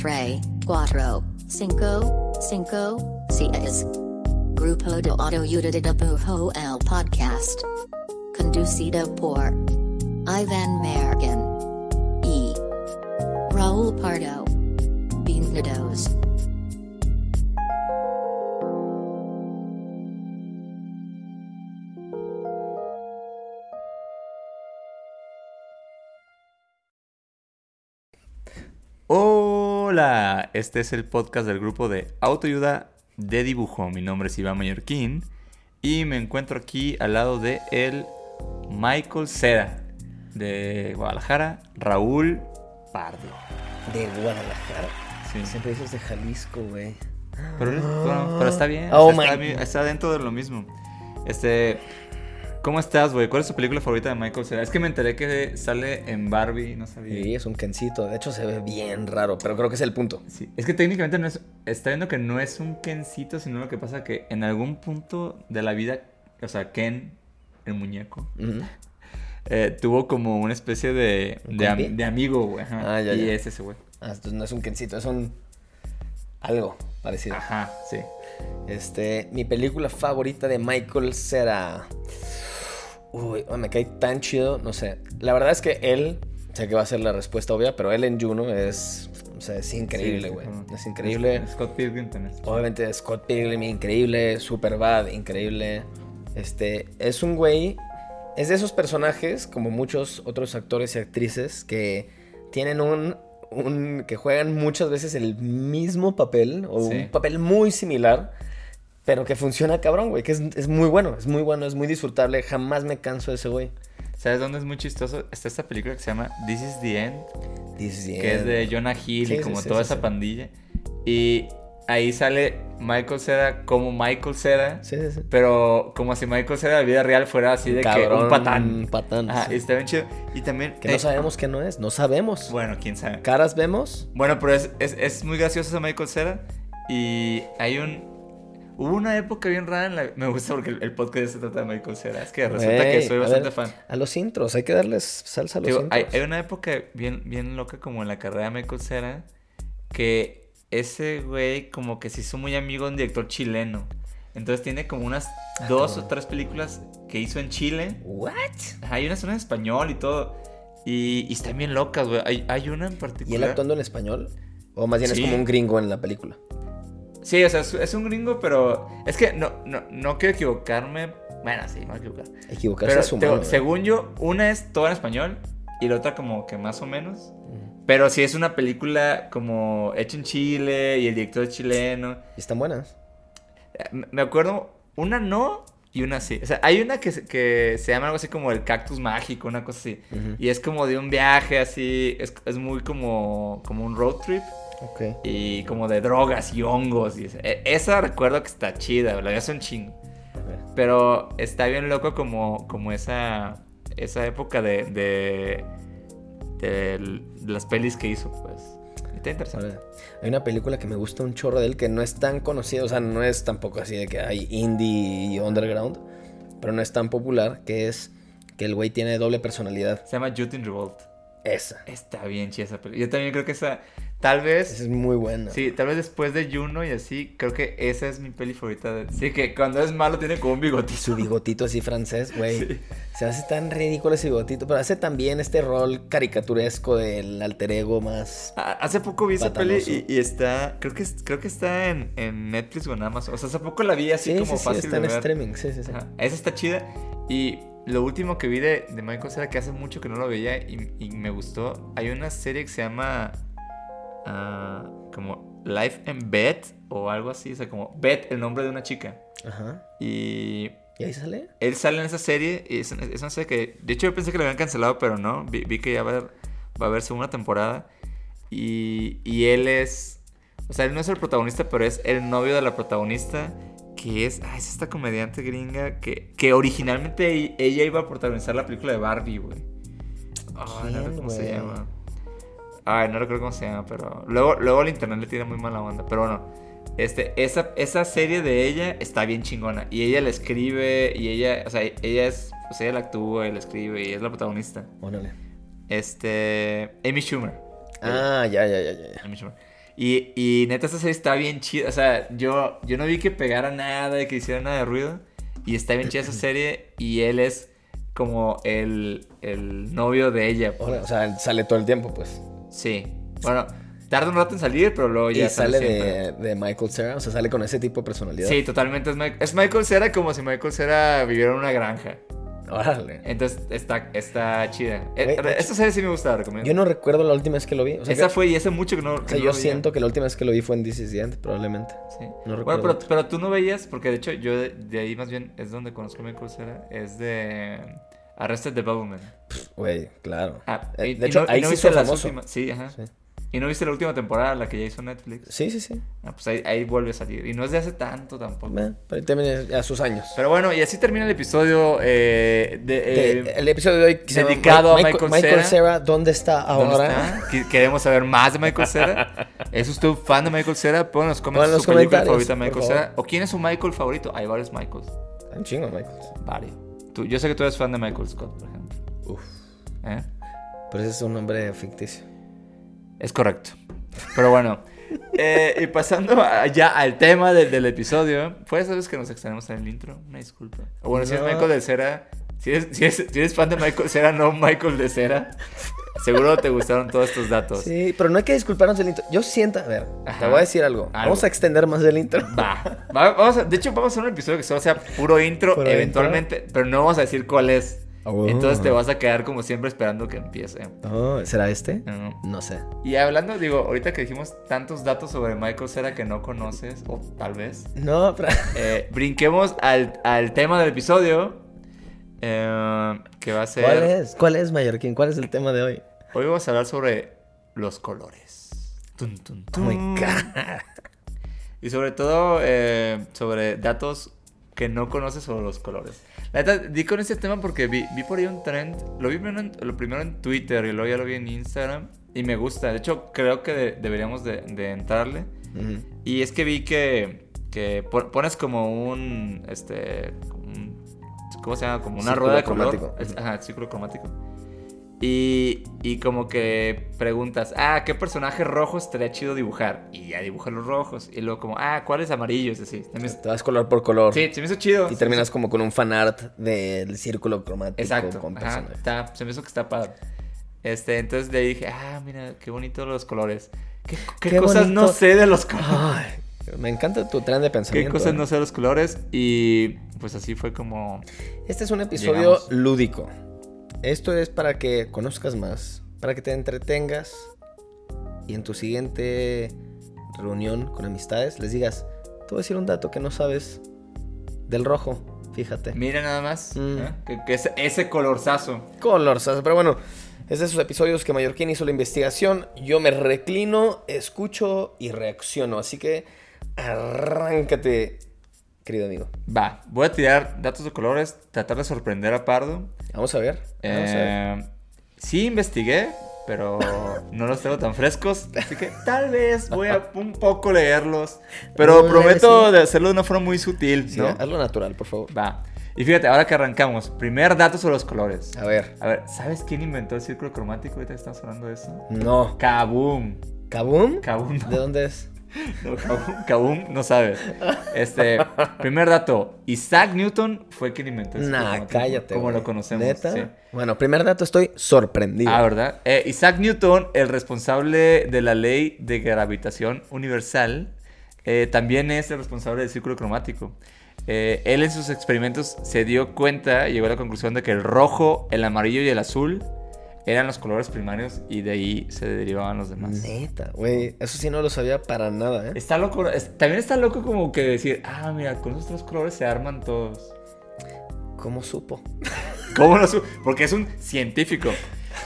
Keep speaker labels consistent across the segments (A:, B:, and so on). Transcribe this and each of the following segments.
A: Tre, Cuatro, Cinco, Cinco, Seis. Grupo de Autoayuda de Bujo el Podcast. Conducido por Ivan Mergen. E. Raúl Pardo. Bienvenidos.
B: Hola, este es el podcast del grupo de autoayuda de dibujo. Mi nombre es Iván Mallorquín y me encuentro aquí al lado de el Michael Cera de Guadalajara, Raúl Pardo.
C: De Guadalajara.
B: Sí.
C: Siempre dices de Jalisco, güey.
B: Pero, bueno, pero está bien,
C: Oh
B: está, está- está dentro de lo mismo. Este, ¿cómo estás, güey? ¿Cuál es tu película favorita de Michael Cera? Es que me enteré que sale en Barbie, no sabía.
C: Sí, es un Kencito. De hecho, se ve bien raro, pero creo que es el punto.
B: Sí, Es que técnicamente no es. Está viendo que no es un Kencito, sino lo que pasa que en algún punto de la vida, o sea, Ken, el muñeco, eh, tuvo como una especie de,
C: ¿Un
B: de, am-
C: compi?
B: de amigo, güey.
C: Ah, ya,
B: y
C: ya.
B: es ese, güey.
C: Ah, entonces no es un Kencito, es un. Algo parecido.
B: Ajá, sí.
C: Este, mi película favorita de Michael Cera. Uy, me cae tan chido, no sé. La verdad es que él, sé que va a ser la respuesta obvia, pero él en Juno es, o sea, es increíble,
B: Sí,
C: güey.
B: sí,
C: es increíble.
B: Scott Pilgrim también.
C: Obviamente Scott Pilgrim, increíble. Superbad, increíble. Este, es un güey. Es de esos personajes, como muchos otros actores y actrices, que tienen un. un que juegan muchas veces el mismo papel, o
B: Sí.
C: un papel muy similar, pero que funciona cabrón, güey. Que es, es muy bueno, es muy bueno, es muy disfrutable. Jamás me canso de ese güey.
B: ¿Sabes dónde es muy chistoso? Está esta película que se llama This is the End,
C: This is the
B: que es
C: end.
B: de Jonah Hill
C: Sí,
B: y como
C: sí,
B: toda
C: sí,
B: esa pandilla. Y ahí sale Michael Cera como Michael Cera.
C: Sí, sí, sí.
B: Pero como si Michael Cera de la vida real fuera así de que
C: Cabrón,
B: un patán.
C: un patán,
B: Ajá,
C: sí.
B: está bien chido. Y también.
C: Que no
B: eh,
C: sabemos qué no es, no sabemos.
B: Bueno, quién sabe.
C: Caras vemos.
B: Bueno, pero es, es, es muy gracioso ese Michael Cera. Y hay un. Hubo una época bien rara en la. Me gusta porque el, el podcast se trata de Michael Cera. Es que resulta que soy bastante
C: ver,
B: fan.
C: A los intros, hay que darles salsa a los
B: Digo,
C: intros.
B: hay una época bien, bien loca como en la carrera de Michael Cera. Que ese güey como que se hizo muy amigo de un director chileno. Entonces tiene como unas
C: Ah,
B: dos o tres películas que hizo en Chile.
C: ¿What?
B: Hay unas en español y todo. Y, y están bien locas, güey. Hay, hay una en
C: ¿Y él
B: particular.
C: actuando en español? ¿O más bien
B: Sí.
C: es como un gringo en la película?
B: Sí, o sea, es, un gringo, pero es que no, no, no quiero equivocarme. Bueno, sí, me voy a equivocar.
C: Equivocarse
B: Pero
C: es humano.
B: digo,
C: ¿verdad?
B: según yo, una es toda en español y la otra como que más o menos.
C: Mm.
B: Pero sí es una película como hecha en Chile y el director es chileno.
C: ¿Y están buenas?
B: Eh, Me acuerdo, una no y una sí. O sea, hay una que, se- que se llama algo así como el cactus mágico, una cosa así. Y es como de un viaje así, es, es muy como, como un road trip. Y como de drogas y hongos. Y esa, e- esa recuerdo que está chida, la es un chingo. Pero está bien loco como, como esa, esa época de, de, de las pelis que hizo, pues. Está interesante.
C: Ahora, hay una película que me gusta un chorro de él que no es tan conocida, o sea, no es tampoco así de que hay indie y underground, pero no es tan popular, que es que el güey tiene doble personalidad.
B: Se llama Youth in Revolt.
C: Esa.
B: Está bien chida esa película. Yo también creo que esa, tal vez...
C: Esa es muy buena.
B: Sí, tal vez después de Juno y así, creo que esa es mi peli favorita. De... Sí, que cuando es malo tiene como un bigotito.
C: Su bigotito así francés, güey.
B: Sí.
C: Se hace tan ridículo ese bigotito, pero hace también este rol caricaturesco del alter ego más...
B: Ah, Hace poco vi esa peli y, y está, creo que, creo que está en, en Netflix o en Amazon. O sea, hace poco la vi así
C: Sí,
B: como
C: sí, sí,
B: fácil
C: está
B: de
C: en
B: ver.
C: streaming, sí, sí, sí.
B: Ajá, Esa está chida. Y lo último que vi de, de Michael Cera, que hace mucho que no lo veía y, y me gustó, hay una serie que se llama ah, como Life in Bed o algo así. O sea, como Bed, el nombre de una chica.
C: Ajá.
B: Y
C: ¿Y ahí sale?
B: él sale en esa serie y es, es una serie que, de hecho yo pensé que la habían cancelado, pero no, vi, vi que ya va a, haber, va a haber segunda temporada y, y él es, o sea, él no es el protagonista, pero es el novio de la protagonista, que es, ah, es esta comediante gringa que, que originalmente ella iba a protagonizar la película de Barbie, güey. Ay, no
C: ¿Quién,
B: recuerdo cómo se llama. Ay, no recuerdo cómo se llama, pero luego, luego el internet le tira muy mala onda, pero bueno. Este, esa, esa serie de ella está bien chingona. Y ella la escribe, y ella, o sea, ella es, o sea, ella la actúa, y la escribe, y es la protagonista.
C: Órale.
B: Este, Amy Schumer.
C: Ah, ya, ya, ya, ya.
B: Amy Schumer. Y, y neta, esta serie está bien chida. O sea, yo, yo no vi que pegara nada y que hiciera nada de ruido. Y está bien chida esa serie. Y él es como el, el novio de ella. pues.
C: O sea, sale todo el tiempo, pues.
B: Sí. Bueno, tarda un rato en salir, pero luego ya
C: y sale de, de Michael Cera, o sea, sale con ese tipo de personalidad.
B: Sí, totalmente. Es, Mi- es Michael Cera como si Michael Cera viviera en una granja.
C: Órale.
B: Entonces está, está chida. Eh, esta serie sí me gusta, la recomiendo.
C: Yo no recuerdo la última vez que lo vi. O sea,
B: Esa
C: que-
B: fue y hace mucho que no.
C: o
B: que
C: sea,
B: no
C: yo siento que la última vez que lo vi fue en This is the End, probablemente.
B: Sí.
C: No
B: bueno,
C: recuerdo
B: pero,
C: otra.
B: pero tú no veías, porque de hecho yo de, de ahí más bien es donde conozco a Michael Cera, es de Arrested Development.
C: Güey, claro.
B: Ah,
C: Eh,
B: y-
C: de
B: y
C: hecho,
B: no- y
C: ahí
B: no
C: sí
B: viste las últimas- Sí, ajá.
C: Sí.
B: Y no viste la última temporada, la que ya hizo Netflix.
C: Sí, sí, sí.
B: Ah, pues ahí, ahí vuelve a salir. Y no es de hace tanto tampoco.
C: Eh, pero también ya sus años.
B: Pero bueno, y así termina el episodio eh, de... Eh,
C: el episodio de hoy que se llama
B: dedicado a
C: Mi-
B: Michael
C: Michael
B: Cera.
C: Cera, ¿dónde está
B: ¿Dónde
C: ahora?
B: está? Qui- Queremos saber más de Michael Cera. ¿Es usted fan de Michael Cera? Pon en los comentarios su película
C: comentarios,
B: favorita de Michael. Cera. ¿O quién es su Michael favorito? Hay varios Michaels.
C: Un chingo, Michael.
B: Varios. Tú, yo sé que tú eres fan de Michael Scott, por ejemplo.
C: Uf.
B: ¿Eh?
C: Pero ese es un nombre ficticio.
B: Es correcto. Pero bueno. eh, y pasando ya al tema del, del episodio. Fue esa vez que nos extendemos en el intro. Una disculpa. O bueno, si es. Michael de Cera. Si eres, si, eres, si eres fan de Michael Cera, no Michael de Cera. Seguro te gustaron todos estos datos.
C: Sí, pero no hay que disculparnos del intro. Yo siento, a ver,
B: Ajá.
C: te voy a decir algo.
B: Algo.
C: Vamos a extender más del intro.
B: Va. Va- vamos a- de hecho, vamos a hacer un episodio que solo sea puro intro,
C: Puro
B: eventualmente, pero no vamos a decir cuál es.
C: Oh.
B: Entonces te vas a quedar como siempre esperando que empiece.
C: Oh, ¿Será este?
B: No.
C: No sé.
B: Y hablando, digo, ahorita que dijimos tantos datos sobre Michael Cera que no conoces, o tal vez,
C: No, pero...
B: eh, brinquemos al, al tema del episodio, eh, que va a ser...
C: ¿Cuál es? ¿Cuál es, Mallorquín? ¿Cuál es el tema de hoy?
B: Hoy vamos a hablar sobre los colores. Tun, tun,
C: Oh my
B: tun.
C: God.
B: Y sobre todo eh, sobre datos que no conoces sobre los colores. La neta, di con este tema porque vi, vi por ahí un trend. Lo vi primero en, lo primero en Twitter y luego ya lo vi en Instagram. Y me gusta. De hecho, creo que de- deberíamos de, de entrarle. Y es que vi que, que pon- pones como un, este, ¿cómo se llama? Como una
C: Círculo
B: rueda de color.
C: cromático.
B: Ajá, círculo cromático. Y, y como que preguntas, ah, ¿qué personaje rojo estaría chido dibujar? Y ya dibujas los rojos. Y luego como, ah, ¿cuáles amarillos? Así.
C: Te vas color por color.
B: Sí, se me hizo chido.
C: Y
B: Se
C: terminas
B: hizo-
C: como con un fanart del círculo cromático
B: Exacto.
C: con
B: ajá, está, se me hizo que está padre. Este, entonces le dije, ah, mira, qué bonitos los colores. ¿Qué, qué
C: Qué
B: cosas no
C: bonito.
B: sé de los colores?
C: Ay, me encanta tu tren de
B: ¿Qué
C: pensamiento.
B: cosas
C: ¿eh?
B: no sé de los colores? Y pues así fue como...
C: Este es un episodio
B: Llegamos.
C: lúdico. Esto es para que conozcas más, para que te entretengas y en tu siguiente reunión con amistades les digas, te voy a decir un dato que no sabes del rojo, fíjate.
B: Mira nada más.
C: Mm.
B: ¿eh? Que, que ese, ese colorzazo.
C: Color, ¿sabes? pero bueno, es de esos episodios que Mallorquín hizo la investigación. Yo me reclino, escucho y reacciono. Así que arráncate, querido amigo.
B: Va, voy a tirar datos de colores, tratar de sorprender a Pardo.
C: Vamos a ver. Vamos a ver.
B: Eh, sí investigué, pero no los tengo tan frescos. Así que tal vez voy a un poco leerlos. Pero
C: No,
B: prometo
C: sí.
B: de hacerlo de una forma muy sutil,
C: Sí,
B: ¿no?
C: hazlo natural, por favor.
B: Va. Y fíjate, ahora que arrancamos, primer dato sobre los colores.
C: A ver.
B: A ver, ¿sabes quién inventó el círculo cromático? Ahorita estamos hablando de eso.
C: No.
B: Kaboom.
C: ¿Kabum?
B: Kaboom. no.
C: ¿De dónde es?
B: No, Kaboom, Kaboom no sabe. Este, primer dato, Isaac Newton fue quien inventó el
C: Nah, cállate.
B: Como lo conocemos.
C: ¿Neta?
B: sí.
C: Bueno, primer dato, estoy sorprendido.
B: Ah, ¿verdad? Eh, Isaac Newton, el responsable de la ley de gravitación universal, eh, también es el responsable del círculo cromático. Eh, él en sus experimentos se dio cuenta y llegó a la conclusión de que el rojo, el amarillo y el azul eran los colores primarios y de ahí se derivaban los demás.
C: Neta, güey. Eso sí no lo sabía para nada, ¿eh?
B: Está loco, es- también está loco como que decir, ah, mira, con esos tres colores se arman todos.
C: ¿Cómo supo?
B: ¿Cómo lo su- Porque es un científico.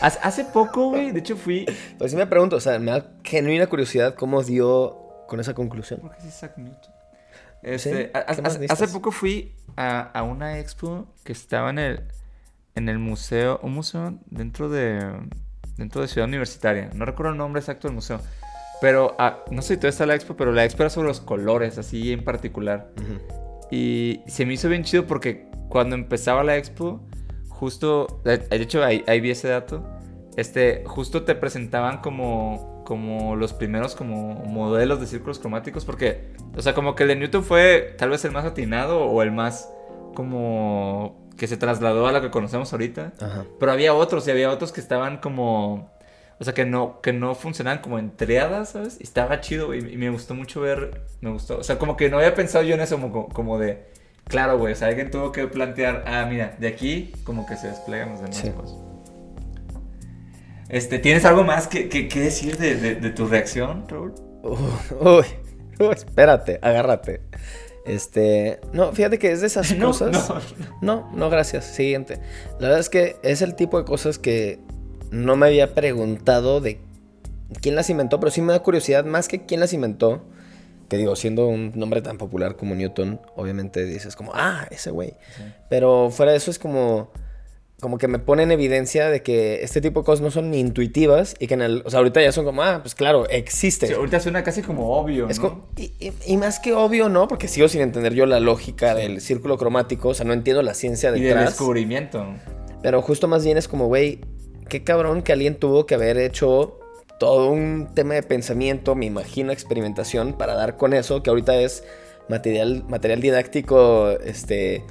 B: Hace, hace poco, güey, de hecho fui...
C: Pues sí me pregunto, o sea, me da genuina curiosidad cómo dio con esa conclusión.
B: ¿Por qué es Isaac Newton? Este,
C: Sí,
B: ha-
C: ¿qué más
B: hace, hace poco fui a, a una expo que estaba en el, en el museo, un museo dentro de, dentro de Ciudad Universitaria. No recuerdo el nombre exacto del museo. Pero, ah, no sé si todavía está la expo, pero la expo era sobre los colores, así en particular.
C: Ujú.
B: Y se me hizo bien chido porque cuando empezaba la expo, justo, de de hecho ahí, ahí vi ese dato, este, justo te presentaban como como los primeros como modelos de círculos cromáticos porque, o sea, como que el de Newton fue tal vez el más atinado o el más como que se trasladó a lo que conocemos ahorita.
C: Ajá.
B: Pero había otros y había otros que estaban como, o sea, que no que no funcionaban como en triadas, ¿sabes? Y estaba chido güey, y me gustó mucho ver, me gustó, o sea, como que no había pensado yo en eso como, como de, claro, güey, o sea, alguien tuvo que plantear, ah, mira, de aquí como que se desplegan los demás
C: Sí.
B: cosas. Este, ¿tienes algo más que, que, que decir de, de, de tu reacción, Raúl?
C: Uy, uy, uy, espérate, agárrate. Este, no, fíjate que es de esas
B: No,
C: cosas.
B: no.
C: No, no, gracias. Siguiente. La verdad es que es el tipo de cosas que no me había preguntado de quién las inventó, pero sí me da curiosidad más que quién las inventó. Que digo, siendo un nombre tan popular como Newton, obviamente dices como, ah, ese güey. Pero fuera de eso es como, como que me pone en evidencia de que este tipo de cosas no son ni intuitivas y que en el, o sea, ahorita ya son como, ah, pues claro, existe.
B: Sí, ahorita suena casi como obvio,
C: Es
B: ¿no?
C: como- y, y- y más que obvio, ¿no? Porque sigo sin entender yo la lógica del círculo cromático, o sea, no entiendo la ciencia
B: y del
C: detrás.
B: descubrimiento.
C: Pero justo más bien es como, güey, qué cabrón que alguien tuvo que haber hecho todo un tema de pensamiento, me imagino, experimentación, para dar con eso, que ahorita es material, material didáctico este,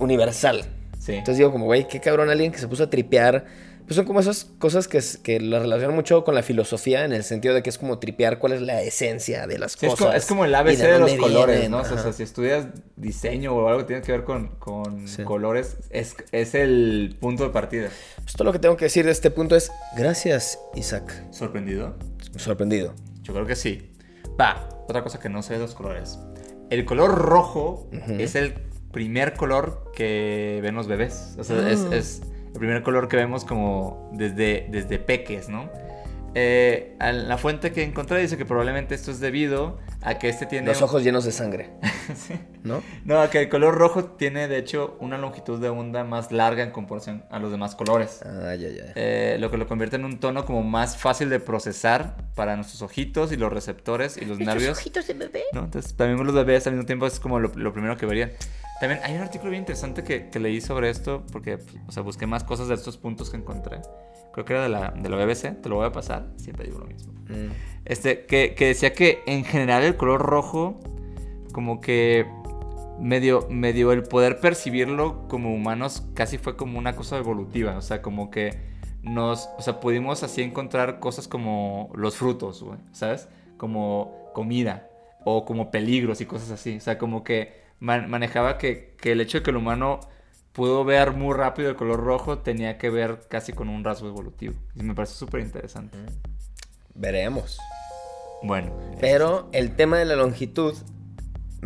C: universal.
B: Sí.
C: Entonces digo, como, güey, qué cabrón alguien que se puso a tripear. Pues son como esas cosas que, es- que la relacionan mucho con la filosofía, en el sentido de que es como tripear cuál es la esencia de las
B: Sí, es,
C: cosas.
B: como, es como el ABC de, los
C: dónde
B: colores,
C: vienen,
B: ¿no? O sea,
C: ajá.
B: si estudias diseño o algo que tiene que ver con, con
C: Sí.
B: colores, es, es el punto de partida.
C: Pues todo lo que tengo que decir de este punto es, gracias, Isaac.
B: ¿Sorprendido?
C: Sorprendido.
B: Yo creo que sí. Va, otra cosa que no sé de los colores. El color rojo
C: Ujú.
B: es el primer color que ven los bebés. O sea, es,
C: Ah.
B: es el primer color que vemos como desde, desde peques, ¿no? Eh, la fuente que encontré dice que probablemente esto es debido a que este tiene...
C: Los ojos llenos de sangre,
B: Sí.
C: ¿no?
B: No, que el color rojo tiene de hecho una longitud de onda más larga en comparación a los demás colores.
C: Ah, ya, ya.
B: Eh, lo que lo convierte en un tono como más fácil de procesar para nuestros ojitos y los receptores y los nervios.
C: ojitos de bebé?
B: ¿no? Entonces también los bebés al mismo tiempo es como lo, lo primero que verían. También hay un artículo bien interesante que, que leí sobre esto porque, o sea, busqué más cosas de estos puntos que encontré. Creo que era de la, de la BBC, te lo voy a pasar, siempre digo lo mismo.
C: Mm.
B: Este, que, que decía que en general el color rojo, como que medio, medio el poder percibirlo como humanos casi fue como una cosa evolutiva. O sea, como que nos, o sea, pudimos así encontrar cosas como los frutos, güey, ¿sabes? Como comida o como peligros y cosas así. O sea, como que man- manejaba que, que el hecho de que el humano pudo ver muy rápido el color rojo tenía que ver casi con un rasgo evolutivo. Y me parece súper interesante.
C: Veremos.
B: Bueno.
C: Pero el tema de la longitud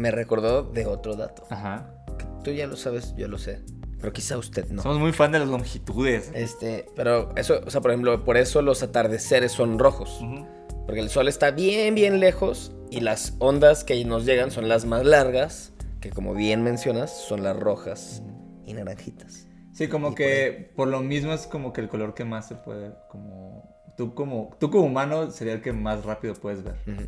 C: me recordó de otro dato.
B: Ajá.
C: Tú ya lo sabes, yo lo sé. Pero quizá usted no.
B: Somos muy fan de las longitudes.
C: Este, pero eso, o sea, por ejemplo, por eso los atardeceres son rojos. Porque el sol está bien, bien lejos y las ondas que nos llegan son las más largas, que como bien mencionas, son las rojas y naranjitas.
B: Sí, como
C: Y
B: que por lo mismo es como que el color que más se puede, como tú como tú como humano sería el que más rápido puedes ver.
C: Ujú.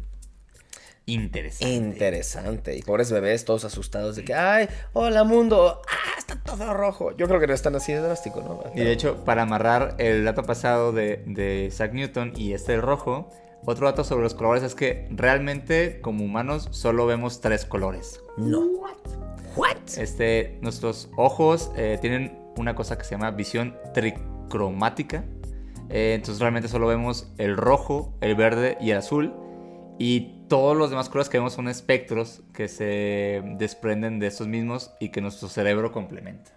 B: Interesante.
C: Interesante. Y pobres bebés todos asustados de que, ay, hola mundo, ah, está todo rojo. Yo creo que no están así de drástico, ¿no?
B: Y de hecho, para amarrar el dato pasado de, de Isaac Newton y este del rojo, otro dato sobre los colores es que realmente como humanos solo vemos tres colores.
C: No. What?
B: Este, nuestros ojos eh, tienen una cosa que se llama visión tricromática. Eh, entonces realmente solo vemos el rojo, el verde y el azul. Y todos los demás colores que vemos son espectros que se desprenden de estos mismos y que nuestro cerebro complementa.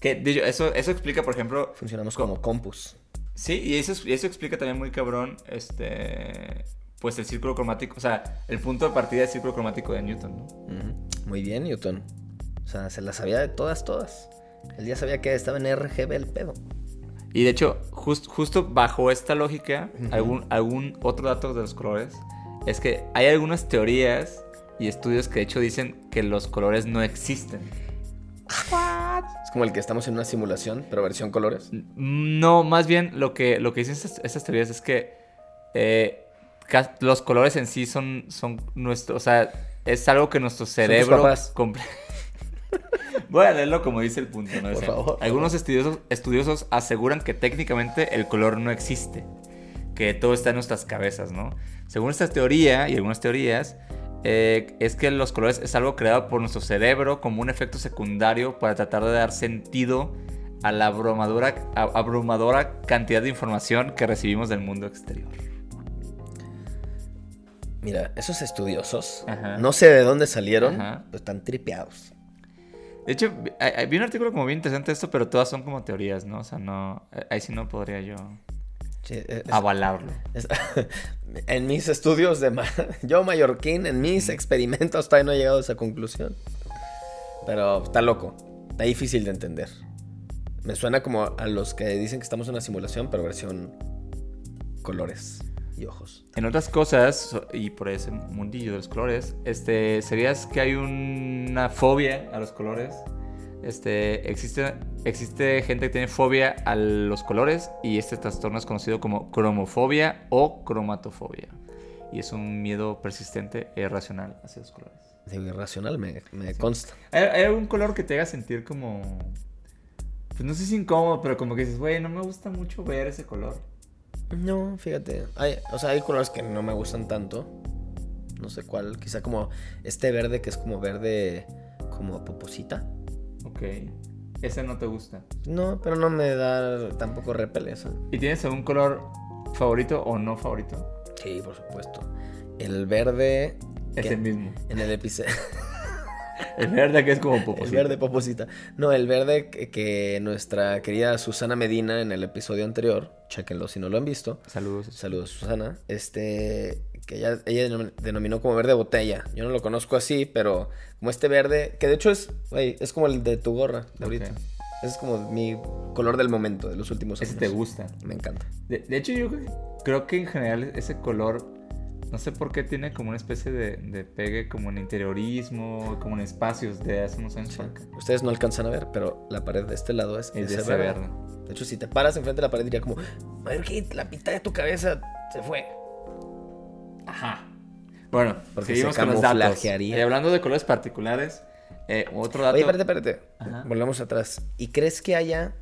B: Que, hecho, eso, eso explica, por ejemplo,
C: Funcionamos como compus.
B: Sí, y eso, y eso explica también muy cabrón, este, pues el círculo cromático, o sea, el punto de partida del círculo cromático de Newton.
C: Muy bien, Newton. O sea, se las sabía de todas, todas. Él ya sabía que estaba en RGB el pedo.
B: Y de hecho, jus- justo bajo esta lógica, algún, algún otro dato de los colores es que hay algunas teorías y estudios que de hecho dicen que los colores no existen.
C: Es como el que estamos en una simulación, pero versión colores.
B: No, más bien lo que, lo que dicen estas, estas teorías es que eh, los colores en sí son, son nuestro, o sea, es algo que nuestro cerebro... Voy a leerlo como dice el punto, ¿no?
C: Por favor, por
B: Algunos estudiosos, estudiosos aseguran que técnicamente el color no existe. Que todo está en nuestras cabezas, ¿no? Según esta teoría y algunas teorías, eh, es que los colores es algo creado por nuestro cerebro como un efecto secundario para tratar de dar sentido a la abrumadora, a- abrumadora cantidad de información que recibimos del mundo exterior.
C: Mira, esos estudiosos,
B: Ajá.
C: no sé de dónde salieron,
B: Ajá.
C: pero están tripeados.
B: De hecho, vi- un artículo como bien interesante de esto, pero todas son como teorías, ¿no? O sea, no, eh, ahí sí no podría yo
C: Sí, es- es-
B: avalarlo.
C: es- en mis estudios de... Yo, mallorquín, en mis experimentos todavía no he llegado a esa conclusión. Pero está loco. Está difícil de entender. Me suena como a los que dicen que estamos en una simulación, pero versión colores y ojos.
B: En otras cosas, y por ese mundillo de los colores, este, ¿sabías que hay una fobia a los colores? Este, existe, existe gente que tiene fobia a los colores y este trastorno es conocido como cromofobia o cromatofobia. Y es un miedo persistente e irracional hacia los colores.
C: Digo, irracional me, me consta.
B: ¿Hay, hay algún color que te haga sentir como... Pues no sé si incómodo, pero como que dices, güey, no me gusta mucho ver ese color.
C: No, fíjate. Hay, o sea, hay colores que no me gustan tanto. No sé cuál. Quizá como este verde que es como verde como poposita.
B: Ok. Ese no te gusta.
C: No, pero no me da tampoco repele eso.
B: ¿Y tienes algún color favorito o no favorito?
C: Sí, por supuesto. El verde.
B: Es el mismo.
C: En el episodio.
B: El verde que es como poposito.
C: el verde poposita. No, el verde que, que nuestra querida Susana Medina en el episodio anterior. Chéquenlo si no lo han visto.
B: Saludos.
C: Saludos, Susana. Este, que ella, ella denom- denominó como verde botella. Yo no lo conozco así, pero como este verde, que de hecho es, güey, es como el de tu gorra de ahorita.
B: Ok.
C: Ese es como mi color del momento, de los últimos años.
B: Ese te gusta.
C: Me encanta.
B: De, de hecho, yo creo- que en general ese color, no sé por qué tiene como una especie de, de pegue como en interiorismo, como en espacios de hace unos años
C: Sí. Ustedes no alcanzan a ver, pero la pared de este lado es,
B: Es de
C: ese verde. De hecho, si te paras enfrente de la pared, diría como, Mayor Kid, la mitad de tu cabeza se fue.
B: Ajá. Bueno,
C: Porque
B: seguimos
C: se
B: con los datos. hablando de colores particulares, eh, otro dato.
C: Oye, espérate, espérate.
B: Ajá.
C: Volvemos atrás. ¿Y crees que haya,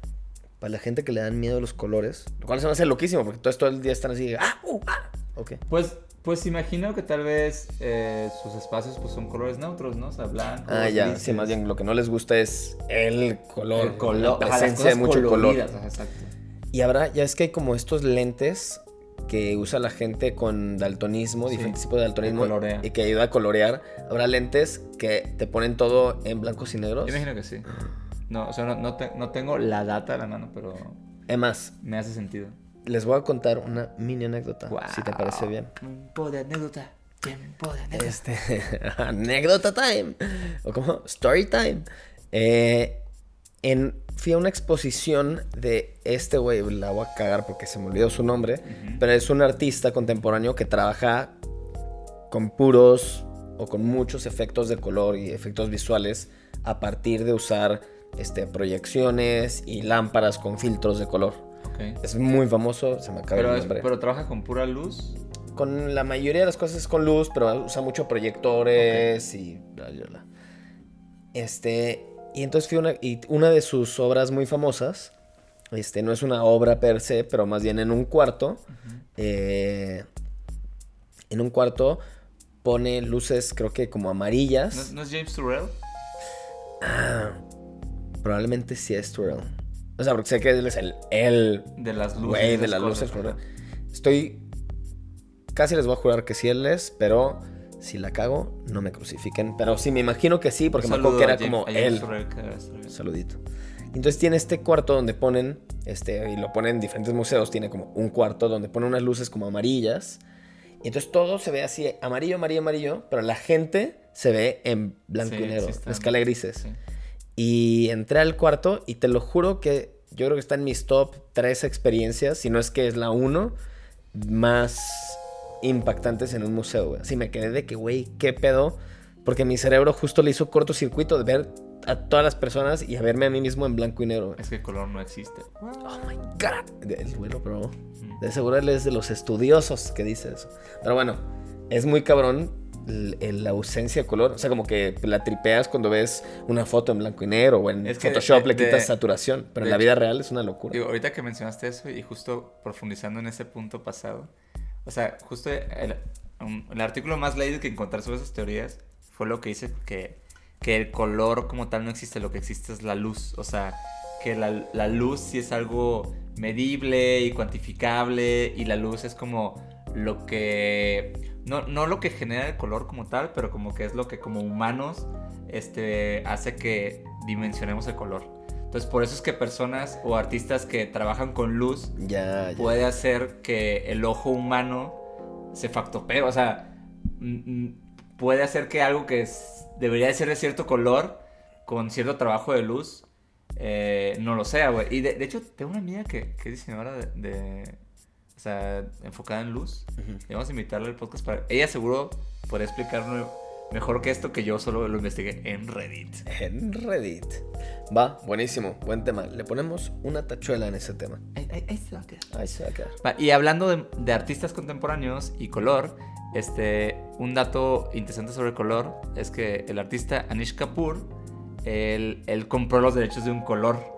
C: para la gente que le dan miedo a los colores, lo cual se me hace loquísimo, porque todos todo el día están así, ah, uh, ah. Ok.
B: Pues, pues imagino que tal vez eh, sus espacios pues son colores neutros, ¿no? O sea, blancos.
C: Ah, ya,
B: grises.
C: sí, más bien lo que no les gusta es el color,
B: El color,
C: la presencia de mucho color.
B: ajá, exacto.
C: Y habrá, ya es que hay como estos lentes que usa la gente con daltonismo,
B: Sí,
C: diferentes tipos de daltonismo, y que ayuda a colorear. Habrá lentes que te ponen todo en blancos y negros.
B: Yo imagino que sí. No, o sea, no, no, te- no tengo la data a la mano, pero
C: Además,
B: me hace sentido.
C: les voy a contar una mini anécdota,
B: Guau.
C: si te parece bien.
B: Tiempo de anécdota. Tiempo de anécdota.
C: Este, anécdota time. O como story time. Eh, en, fui a una exposición de este güey, la voy a cagar porque se me olvidó su nombre, pero es un artista contemporáneo que trabaja con puros o con muchos efectos de color y efectos visuales a partir de usar este, proyecciones y lámparas con filtros de color.
B: Ok.
C: Es muy famoso, se me acaba
B: Pero,
C: el nombre.
B: pero trabaja con pura luz.
C: Con la mayoría de las cosas es con luz, pero usa mucho proyectores y bla, bla, bla. Este, y entonces fui una, y una de sus obras muy famosas, este, no es una obra per se, pero más bien en un cuarto, eh, en un cuarto pone luces, creo que como
B: ¿No,
C: amarillas.
B: no es James Turrell?
C: Ah, probablemente sí es Turrell. O sea, porque sé que él es el, el
B: De las luces.
C: Güey, de
B: las
C: luces. Estoy. Casi les voy a jurar que sí él es, pero si la cago, no me crucifiquen. Pero sí, me imagino que sí, porque me acuerdo que era como él. Saludito. Entonces tiene este cuarto donde ponen, este, y lo ponen en diferentes museos, tiene como un cuarto donde ponen unas luces como amarillas. Y entonces todo se ve así, amarillo, amarillo, amarillo, pero la gente se ve en blanco
B: Sí,
C: y negro,
B: sí
C: en escala grises.
B: Sí.
C: Y entré al cuarto y te lo juro que yo creo que está en mis top tres experiencias, si no es que es la uno, más impactantes en un museo, güey. Así me quedé de que, güey, ¿qué pedo? Porque mi cerebro justo le hizo cortocircuito de ver a todas las personas y a verme a mí mismo en blanco y negro, güey.
B: Es que el color no existe.
C: Oh my god. El güey lo probó. De seguro él es de los estudiosos que dice eso. Pero bueno, es muy cabrón la ausencia de color. O sea, como que la tripeas cuando ves una foto en blanco y negro o en
B: Es que
C: Photoshop
B: de-
C: le quitas
B: de-
C: saturación. Pero en la vida real es una locura.
B: Digo, ahorita que mencionaste eso y justo profundizando en ese punto pasado, o sea, justo el, un- el artículo más leído que encontré sobre esas teorías fue lo que dice que, que el color como tal no existe, lo que existe es la luz, o sea, que la, la luz sí es algo medible y cuantificable y la luz es como lo que, no, no lo que genera el color como tal, pero como que es lo que como humanos este, hace que dimensionemos el color. Entonces, por eso es que personas o artistas que trabajan con luz
C: Ya, ya.
B: puede hacer que el ojo humano se factopee. O sea, mm, mm, puede hacer que algo que es- debería de ser de cierto color, con cierto trabajo de luz, eh, no lo sea, güey. Y de, de hecho, tengo una amiga que, que es diseñadora de, de- O sea, enfocada en luz. Y vamos a invitarla al podcast para... Ella seguro podría explicarlo mejor que esto que yo solo lo investigué en Reddit.
C: En Reddit. Va, buenísimo, buen tema. Le ponemos una tachuela en ese tema.
B: Ahí, ahí- ahí se va a quedar.
C: Ahí se va a quedar.
B: Va, Y hablando de, de artistas contemporáneos y color, este, un dato interesante sobre color es que el artista Anish Kapoor, él, él compró los derechos de un color.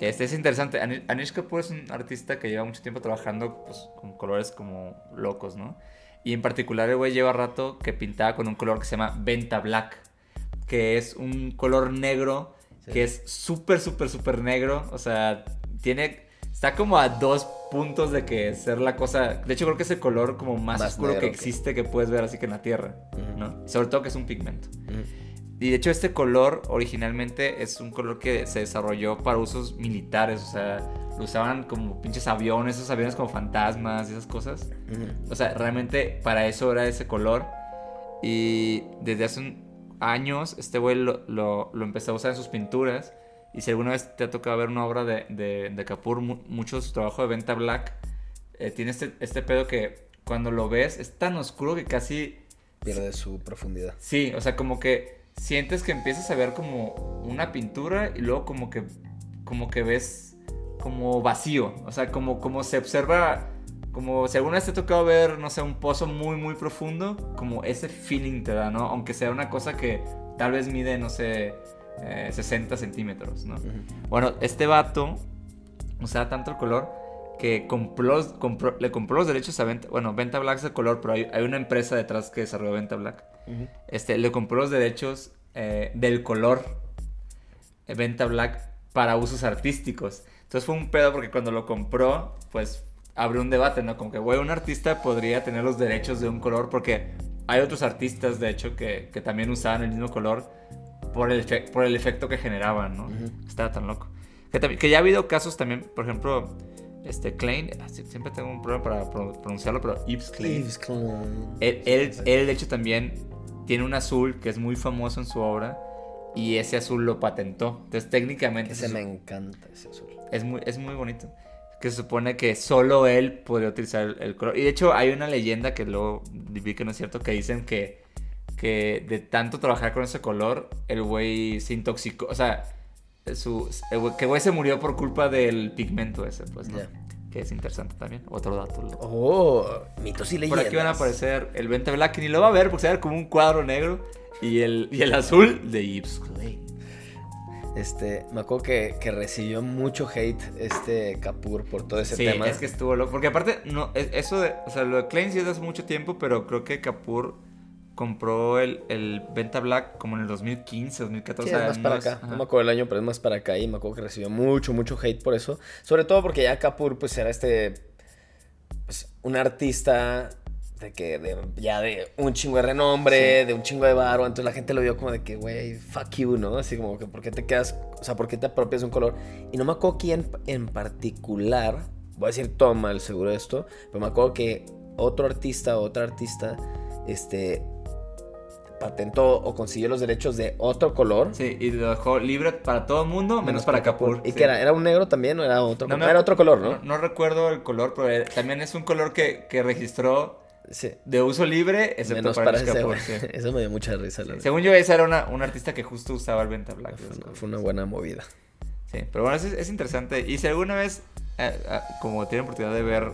B: Este es interesante. Ani- Anish Kapoor es un artista que lleva mucho tiempo trabajando pues, con colores como locos, ¿no? Y en particular el güey lleva rato que pintaba con un color que se llama Venta Black, que es un color negro
C: Sí.
B: que es súper, súper, súper negro. O sea, tiene. Está como a dos puntos de que ser la cosa. De hecho, creo que es el color como más,
C: Más
B: oscuro que
C: negro que-
B: existe que puedes ver así que en la tierra,
C: Ujú.
B: ¿no? Sobre todo que es un pigmento.
C: Ujú.
B: Y de hecho, este color originalmente es un color que se desarrolló para usos militares. O sea, lo usaban como pinches aviones, esos aviones como fantasmas y esas cosas. O sea, realmente para eso era ese color. Y desde hace un- años este güey lo, lo- lo empezó a usar en sus pinturas. Y si alguna vez te ha tocado ver una obra de, de, de Kapoor, mu- mucho de su trabajo de Venta Black, eh, tiene este, este pedo que cuando lo ves es tan oscuro que casi...
C: Pierde su profundidad.
B: Sí, o sea, como que sientes que empiezas a ver como una pintura y luego como que, como que ves como vacío. O sea, como, como se observa, como si alguna vez te ha tocado ver, no sé, un pozo muy, muy profundo, como ese feeling te da, ¿no? Aunque sea una cosa que tal vez mide, no sé, eh, 60 centímetros, ¿no?
C: Ujú.
B: Bueno, este vato usaba tanto el color que compró, compró- le compró los derechos a Venta. Bueno, Venta Black es el color, pero hay, hay una empresa detrás que desarrolló Venta Black. Este, le compró los derechos eh, del color eh, Venta Black para usos artísticos. Entonces fue un pedo porque cuando lo compró, pues abrió un debate, ¿no? Como que, güey, un artista podría tener los derechos de un color porque hay otros artistas, de hecho, que, que también usaban el mismo color por el, por el efecto que generaban, ¿no? Estaba tan loco. Que, que ya ha habido casos también, por ejemplo, este Klein, ah, siempre tengo un problema para pro- pronunciarlo, pero Yves Klein.
C: Yves Klein.
B: Él, él, de hecho, también tiene un azul que es muy famoso en su obra y ese azul lo patentó. Entonces, técnicamente
C: Ese
B: se-
C: me encanta, ese azul.
B: es, muy, es muy bonito. Que se supone que solo él podría utilizar el, el color. Y de hecho, hay una leyenda que luego vi que no es cierto, que dicen que, que de tanto trabajar con ese color, el güey se intoxicó. O sea, su, el güey- que güey se murió por culpa del pigmento ese, pues. Que es interesante también. Otro dato. loco.
C: Oh, mitos y
B: Por
C: leyendas.
B: aquí van a aparecer el Venta Black, que ni lo va a ver porque se va a ver como un cuadro negro. Y el, y el azul de Yves Klein.
C: Este, me acuerdo que, que recibió mucho hate este Kapoor por todo ese
B: Sí,
C: tema.
B: es que estuvo loco. Porque aparte, no, es- eso de. O sea, lo de Klein sí es de hace mucho tiempo, pero creo que Kapoor compró el, el Venta Black como en el 2015, 2014.
C: Sí, es más para acá.
B: ajá.
C: No me acuerdo el año, pero es más para acá. Y me acuerdo que recibió mucho, mucho hate por eso. Sobre todo porque ya Kapoor, pues, era este. Pues, un artista de que. De, ya de un chingo de renombre, de un chingo de varo. Entonces la gente lo vio como de que, güey, fuck you, ¿no? Así como que, ¿por qué te quedas. O sea, ¿por qué te apropias de un color? Y no me acuerdo quién en particular. Voy a decir todo mal, seguro de esto. Pero me acuerdo que otro artista, otra artista, este. Patentó o consiguió los derechos de otro color.
B: Sí, y lo dejó libre para todo el mundo, menos, para Kapoor.
C: ¿Y
B: sí.
C: que era? ¿Era un negro también o era otro
B: No
C: era otro color, ¿no?
B: No, no recuerdo el color, pero también es un color que, que registró
C: Sí.
B: de uso libre, excepto
C: Menos
B: para,
C: para ese,
B: Kapoor. sí.
C: Eso me dio mucha risa, la.
B: Según yo, esa era una, un artista que justo usaba el Venta Black.
C: Fue una, fue una buena movida.
B: Sí, pero bueno, es, es interesante. Y si alguna vez, eh, eh, como tienen oportunidad de ver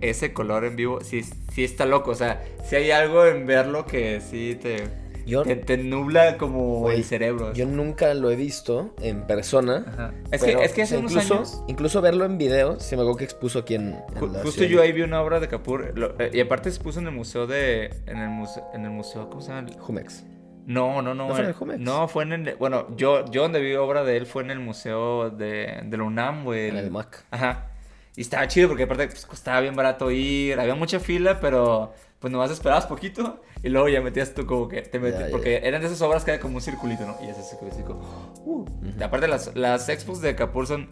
B: ese color en vivo, sí, sí está loco. O sea, si hay algo en verlo que sí te,
C: Yo,
B: te, te nubla como
C: Güey,
B: el cerebro.
C: yo nunca lo he visto en persona.
B: Ajá. Es, que, es que hace
C: sea,
B: unos
C: incluso,
B: años...
C: incluso verlo en video, se me acuerdo que expuso aquí en, en
B: Ju-
C: la
B: Justo
C: ciudad.
B: yo ahí vi una obra de Capur lo- eh, y aparte se puso en el museo de en el museo en el museo ¿cómo se llama?
C: Jumex.
B: No, no, no.
C: ¿No fue en
B: eh,
C: el Jumex?
B: No, fue en el bueno, yo yo donde vi obra de él fue en el museo de, de la UNAM, güey.
C: En el MAC.
B: Ajá. Y estaba chido porque aparte pues, costaba bien barato ir, había mucha fila, pero pues nomás esperabas poquito y luego ya metías tú como que te metías,
C: Ya, ya.
B: porque eran de esas obras que era como un circulito, ¿no? Y ese circulito, uh. Aparte las, las expos de Capur son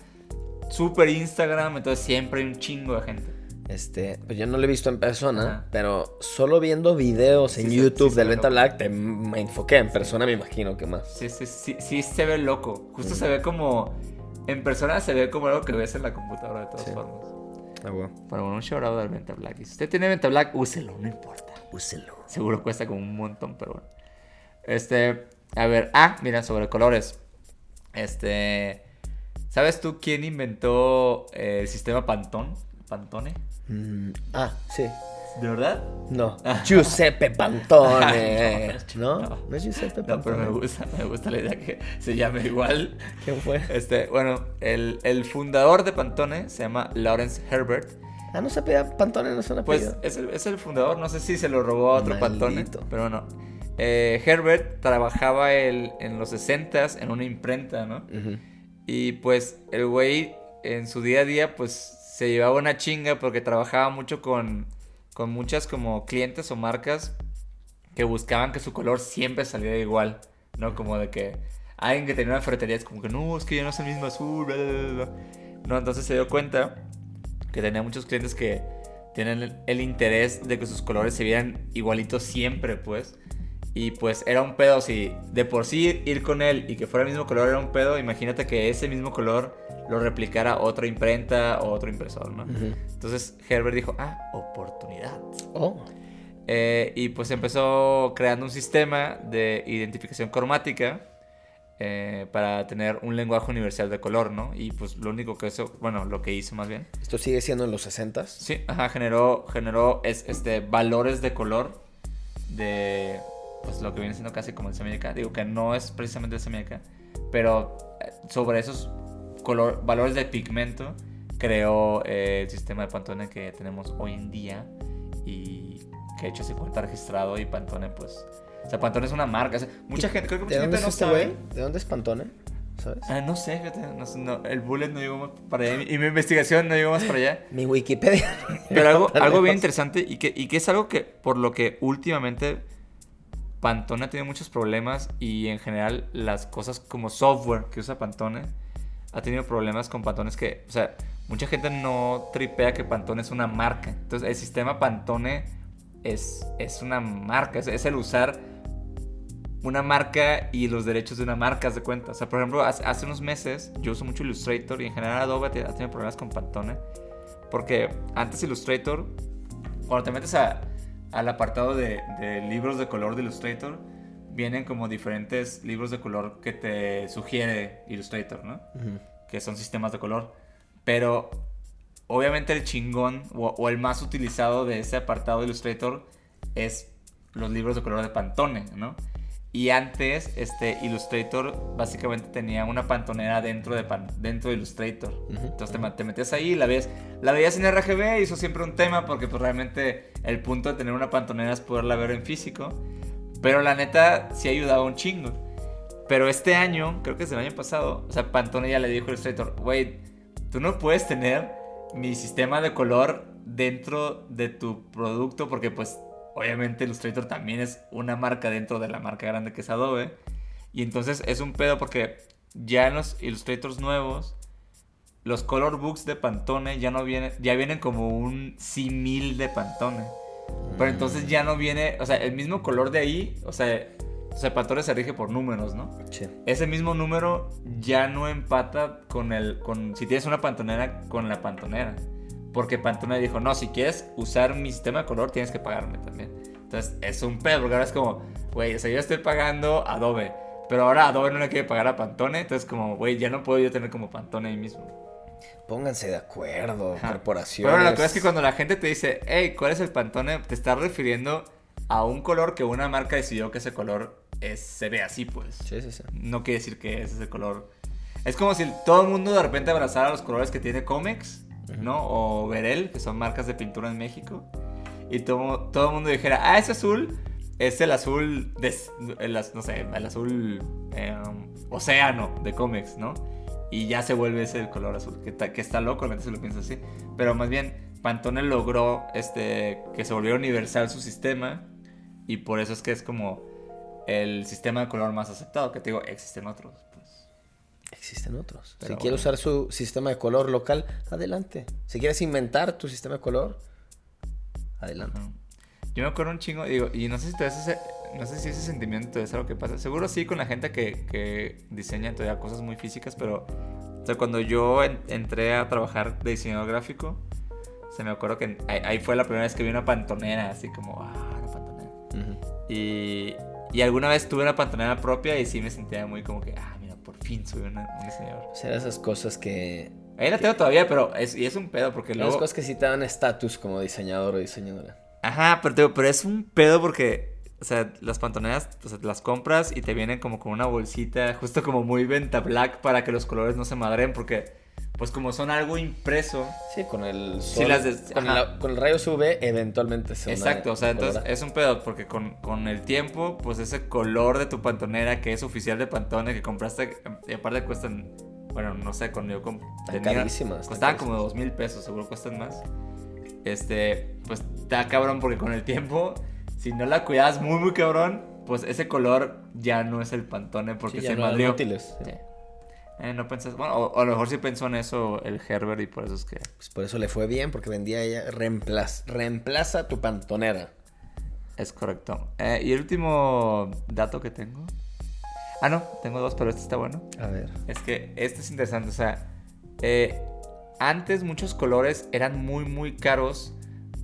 B: súper Instagram, entonces siempre hay un chingo de gente.
C: Este, pues yo no lo he visto en persona,
B: Ajá.
C: pero solo viendo videos en
B: Sí
C: YouTube
B: sí
C: del
B: ve
C: Venta. Black, te me enfoqué. En persona me imagino que más.
B: Sí, sí, sí, sí se ve loco. Justo se ve como. En persona se ve como algo que ves en la computadora de todas
C: Sí.
B: formas.
C: Ah, bueno.
B: Pero bueno, un shout out al Venta Black. Y si usted tiene Venta Black, úselo, no importa.
C: Úselo.
B: Seguro cuesta como un montón, pero bueno. Este. A ver. Ah, mira, sobre colores. Este. ¿Sabes tú quién inventó eh, el sistema Pantone? ¿Pantone?
C: Mm, ah, sí.
B: ¿De verdad?
C: No. Giuseppe Pantone.
B: No,
C: ¿No?
B: no.
C: ¿No es Giuseppe
B: No,
C: Pantone?
B: pero me gusta, me gusta la idea que se llame igual.
C: ¿Quién fue?
B: Este, bueno, el, el fundador de Pantone se llama Lawrence Herbert.
C: Ah, no se apellida Pantone, no es un
B: Pues es el, es el fundador, no sé si se lo robó a otro Pantone, pero no. Eh, Herbert trabajaba el- en los 60s en una imprenta, ¿no? Y pues el güey en su día a día pues se llevaba una chinga porque trabajaba mucho con, con muchas como clientes o marcas que buscaban que su color siempre saliera igual, ¿no? Como de que alguien que tenía una ferretería es como que no, es que ya no es el mismo azul, bla, bla, bla, bla". No, entonces se dio cuenta que tenía muchos clientes que tienen el, el interés de que sus colores se vieran igualitos siempre, pues. Y pues era un pedo, si de por sí ir con él y que fuera el mismo color era un pedo, imagínate que ese mismo color lo replicara otra imprenta o otro impresor, ¿no? Entonces Herbert dijo, ah, oportunidad.
C: Oh.
B: Eh, y pues empezó creando un sistema de identificación cromática eh, para tener un lenguaje universal de color, ¿no? Y pues lo único que eso, bueno, lo que hizo más bien.
C: Esto sigue siendo en los 60s.
B: Sí, ajá, generó, generó es, este, valores de color de pues lo que viene siendo casi como el semideca. Digo que no es precisamente el semideca, pero eh, sobre esos color, valores de pigmento creó eh, el sistema de Pantone que tenemos hoy en día y que de hecho se cuenta registrado y Pantone pues... O sea, Pantone es una marca. o sea, mucha gente, creo que
C: ¿De
B: mucha
C: dónde
B: gente
C: es
B: no
C: este
B: sabe.
C: güey? ¿De dónde es Pantone? ¿Sabes?
B: Ah, no sé, fíjate, no no, el bullet no llegó más para allá y mi investigación no llegó más para allá.
C: Mi Wikipedia.
B: Pero algo, algo bien interesante y que, y que es algo que por lo que últimamente Pantone ha tenido muchos problemas y en general las cosas como software que usa Pantone ha tenido problemas con Pantone. Es que, o sea, mucha gente no tripea que Pantone es una marca. Entonces el sistema Pantone es, es una marca, es, el usar una marca y los derechos de una marca, de cuenta. O sea, por ejemplo, hace, hace unos meses yo uso mucho Illustrator y en general Adobe ha tenido problemas con Pantone. Porque antes Illustrator, cuando te metes a- al apartado de, de libros de color de Illustrator, vienen como diferentes libros de color que te sugiere Illustrator, ¿no? Que son sistemas de color. Pero obviamente el chingón o, o el más utilizado de ese apartado de Illustrator es los libros de color de Pantone, ¿no? Y antes, este Illustrator básicamente tenía una pantonera dentro de, pan- dentro de Illustrator. Entonces te, te metías ahí, la ves, la veías en RGB y eso siempre un tema porque pues realmente el punto de tener una pantonera es poderla ver en físico. Pero la neta sí ayudaba un chingo. Pero este año, creo que es el año pasado, o sea, Pantone ya le dijo a Illustrator, güey, tú no puedes tener mi sistema de color dentro de tu producto porque pues obviamente Illustrator también es una marca dentro de la marca grande que es Adobe. Y entonces es un pedo porque ya en los Illustrators nuevos, los color books de Pantone ya no vienen, ya vienen como un simil de Pantone. Pero entonces ya no viene, o sea, el mismo color de ahí, o sea, o sea, Pantone se rige por números, ¿no?
C: Sí.
B: Ese mismo número ya no empata con el, con, si tienes una pantonera, con la pantonera. Porque Pantone dijo, no, si quieres usar mi sistema de color, tienes que pagarme también. Entonces, es un pedo, porque ahora es como, güey, o sea, yo estoy pagando Adobe. Pero ahora Adobe no le quiere pagar a Pantone, entonces como, güey, ya no puedo yo tener como Pantone ahí mismo.
C: Pónganse de acuerdo,
B: Ajá.
C: corporaciones.
B: Pero la cosa es que cuando la gente te dice, hey, ¿cuál es el Pantone? Te estás refiriendo a un color que una marca decidió que ese color es, se ve así, pues.
C: Sí, sí, sí.
B: No quiere decir que ese es el color. Es como si todo el mundo de repente abrazara los colores que tiene ¿no? O Verel, que son marcas de pintura en México. Y todo, todo el mundo dijera, ah, ese azul es el azul, el, no sé, el azul eh, océano de Comex, ¿no? Y ya se vuelve ese el color azul, que, que está loco, la gente se lo piensa así. Pero más bien, Pantone logró este, que se volviera universal su sistema. Y por eso es que es como el sistema de color más aceptado. Que te digo, existen otros.
C: Existen otros.
B: Pero
C: si quieres
B: bueno.
C: usar su sistema de color local, adelante. Si quieres inventar tu sistema de color, adelante.
B: Yo me acuerdo un chingo, digo, y no sé si ese, no sé si ese sentimiento es algo que pasa. Seguro sí con la gente que, que diseña todavía cosas muy físicas, pero o sea, cuando yo en- entré a trabajar de diseñador gráfico, se me acuerdo que ahí, ahí fue la primera vez que vi una pantonera, así como, ah, una pantonera.
C: Ujú.
B: Y, y alguna vez tuve una pantonera propia y sí me sentía muy como que, ah, fin soy una- un diseñador.
C: O sea, esas cosas que...
B: Ahí la tengo todavía, pero es, y es un pedo porque
C: Las
B: luego...
C: cosas que sí te dan estatus como diseñador o diseñadora.
B: Ajá, pero, te digo, pero es un pedo porque, o sea, las pantoneras, o sea, las compras y te vienen como con una bolsita, justo como muy venta black para que los colores no se madren, porque, pues como son algo impreso.
C: Sí, con el sol,
B: las de-
C: con, la- con el rayo UV eventualmente se
B: Exacto, o sea, entonces es un pedo porque con, con el tiempo, pues ese color de tu pantonera que es oficial de Pantone que compraste, y aparte cuestan, bueno, no sé, cuando yo comp-
C: Están carísimas,
B: costaban como dos mil pesos, seguro cuestan más. Este, pues está cabrón porque con el tiempo, si no la cuidas muy, muy cabrón, pues ese color ya no es el Pantone porque
C: Sí, ya
B: se
C: no
B: madrió.
C: útiles, sí.
B: Sí. Eh, no pensás, bueno, o, o a lo mejor sí pensó en eso el Herbert y por eso es que...
C: Pues por eso le fue bien, porque vendía ella reemplaza, reemplaza tu pantonera.
B: Es correcto. Eh, y el último dato que tengo. Ah, no, tengo dos, pero este está bueno.
C: A ver.
B: Es que este es interesante. O sea, eh, antes muchos colores eran muy, muy caros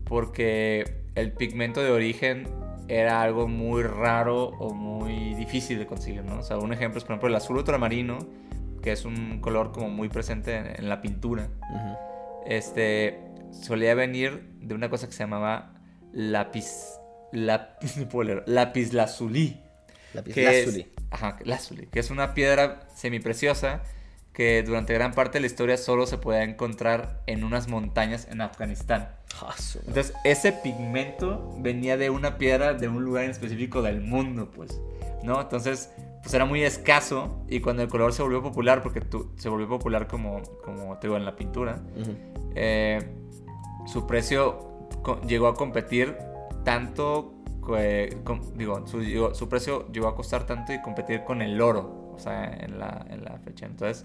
B: porque el pigmento de origen era algo muy raro o muy difícil de conseguir, ¿no? O sea, un ejemplo es, por ejemplo, el azul ultramarino, que es un color como muy presente en, en la pintura este solía venir de una cosa que se llamaba lápiz lápiz no puedo leer, lapislazuli
C: Lápiz
B: que
C: lazuli.
B: es, ajá, lazuli, que es una piedra semipreciosa que durante gran parte de la historia solo se podía encontrar en unas montañas en Afganistán.
C: Ah,
B: Entonces, ese pigmento venía de una piedra de un lugar en específico del mundo, pues, ¿no? Entonces, pues era muy escaso y cuando el color se volvió popular, porque tú, se volvió popular como, como te digo, en la pintura, eh, su precio llegó a competir tanto, con- digo, su, llegó- su precio llegó a costar tanto y competir con el oro, o sea, en la, en la fecha. Entonces,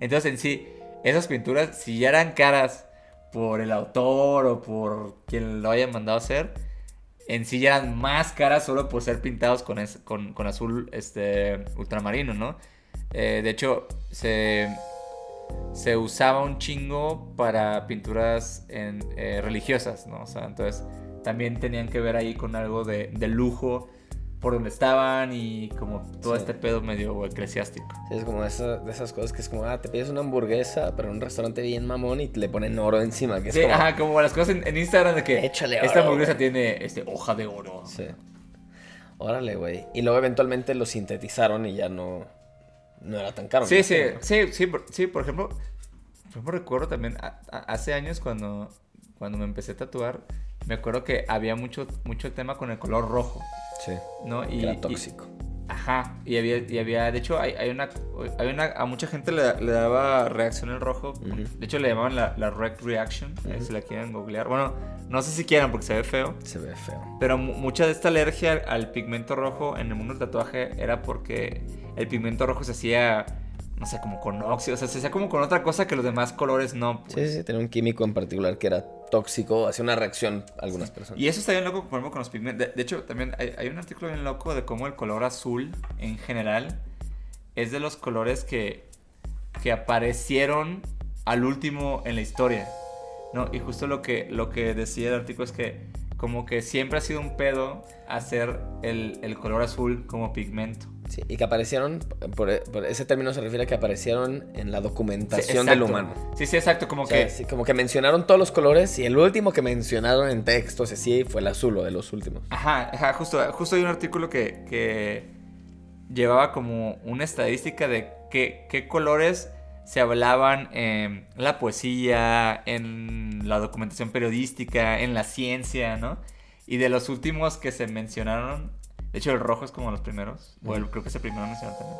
B: entonces en sí, esas pinturas, si ya eran caras por el autor o por quien lo haya mandado a hacer, en sí eran más caras solo por ser pintados con, con, azul este, ultramarino, ¿no? Eh, de hecho, se, se usaba un chingo para pinturas eh, religiosas, ¿no? O sea, entonces también tenían que ver ahí con algo de, de lujo por donde estaban y como todo
C: Sí.
B: este pedo medio eclesiástico.
C: Sí, es como de esas cosas que es como, ah, te pides una hamburguesa, pero en un restaurante bien mamón y te le ponen oro encima. Que es
B: Sí,
C: como,
B: ajá, como las cosas en, en Instagram de que
C: Échale
B: esta
C: oro,
B: hamburguesa
C: güey.
B: tiene este, hoja de oro.
C: Sí. Órale, güey. Y luego eventualmente lo sintetizaron y ya no, no era tan caro.
B: Sí, sí, sí, sí, por, sí, por ejemplo, por ejemplo, recuerdo también, a- a- hace años cuando, cuando me empecé a tatuar, me acuerdo que había mucho, mucho tema con el color rojo,
C: Sí.
B: ¿no? Y,
C: tóxico.
B: ajá, y había, y había, de hecho, hay, hay una, hay una, a mucha gente le, le daba reacción el rojo, de hecho le llamaban la, la rec reaction, eh, si la quieren googlear, bueno, no sé si quieran porque se ve feo,
C: Se ve feo.
B: pero mu- mucha de esta alergia al, al pigmento rojo en el mundo del tatuaje era porque el pigmento rojo se hacía, no sé, como con óxido, o sea, se hacía como con otra cosa que los demás colores no. pues.
C: Sí, sí, tenía un químico en particular que era tóxico, hacía una reacción a algunas personas.
B: Y eso está bien loco, por ejemplo, con los pigmentos. De, de hecho, también hay, hay un artículo bien loco de cómo el color azul, en general, es de los colores que, que aparecieron al último en la historia. ¿no? Y justo lo que, lo que decía el artículo es que como que siempre ha sido un pedo hacer el, el color azul como pigmento.
C: Sí, y que aparecieron, por, por ese término se refiere a que aparecieron en la
B: Sí,
C: documentación del humano.
B: Sí, sí, exacto, como
C: O sea,
B: que...
C: sí, como que mencionaron todos los colores y el último que mencionaron en textos así fue el azul o de los últimos.
B: Ajá, ajá, justo, justo hay un artículo que, que llevaba como una estadística de qué, qué colores se hablaban en la poesía, en la documentación periodística, en la ciencia, ¿no? Y de los últimos que se mencionaron, de hecho el rojo es como los primeros, o el, creo que es el primero mencionado también,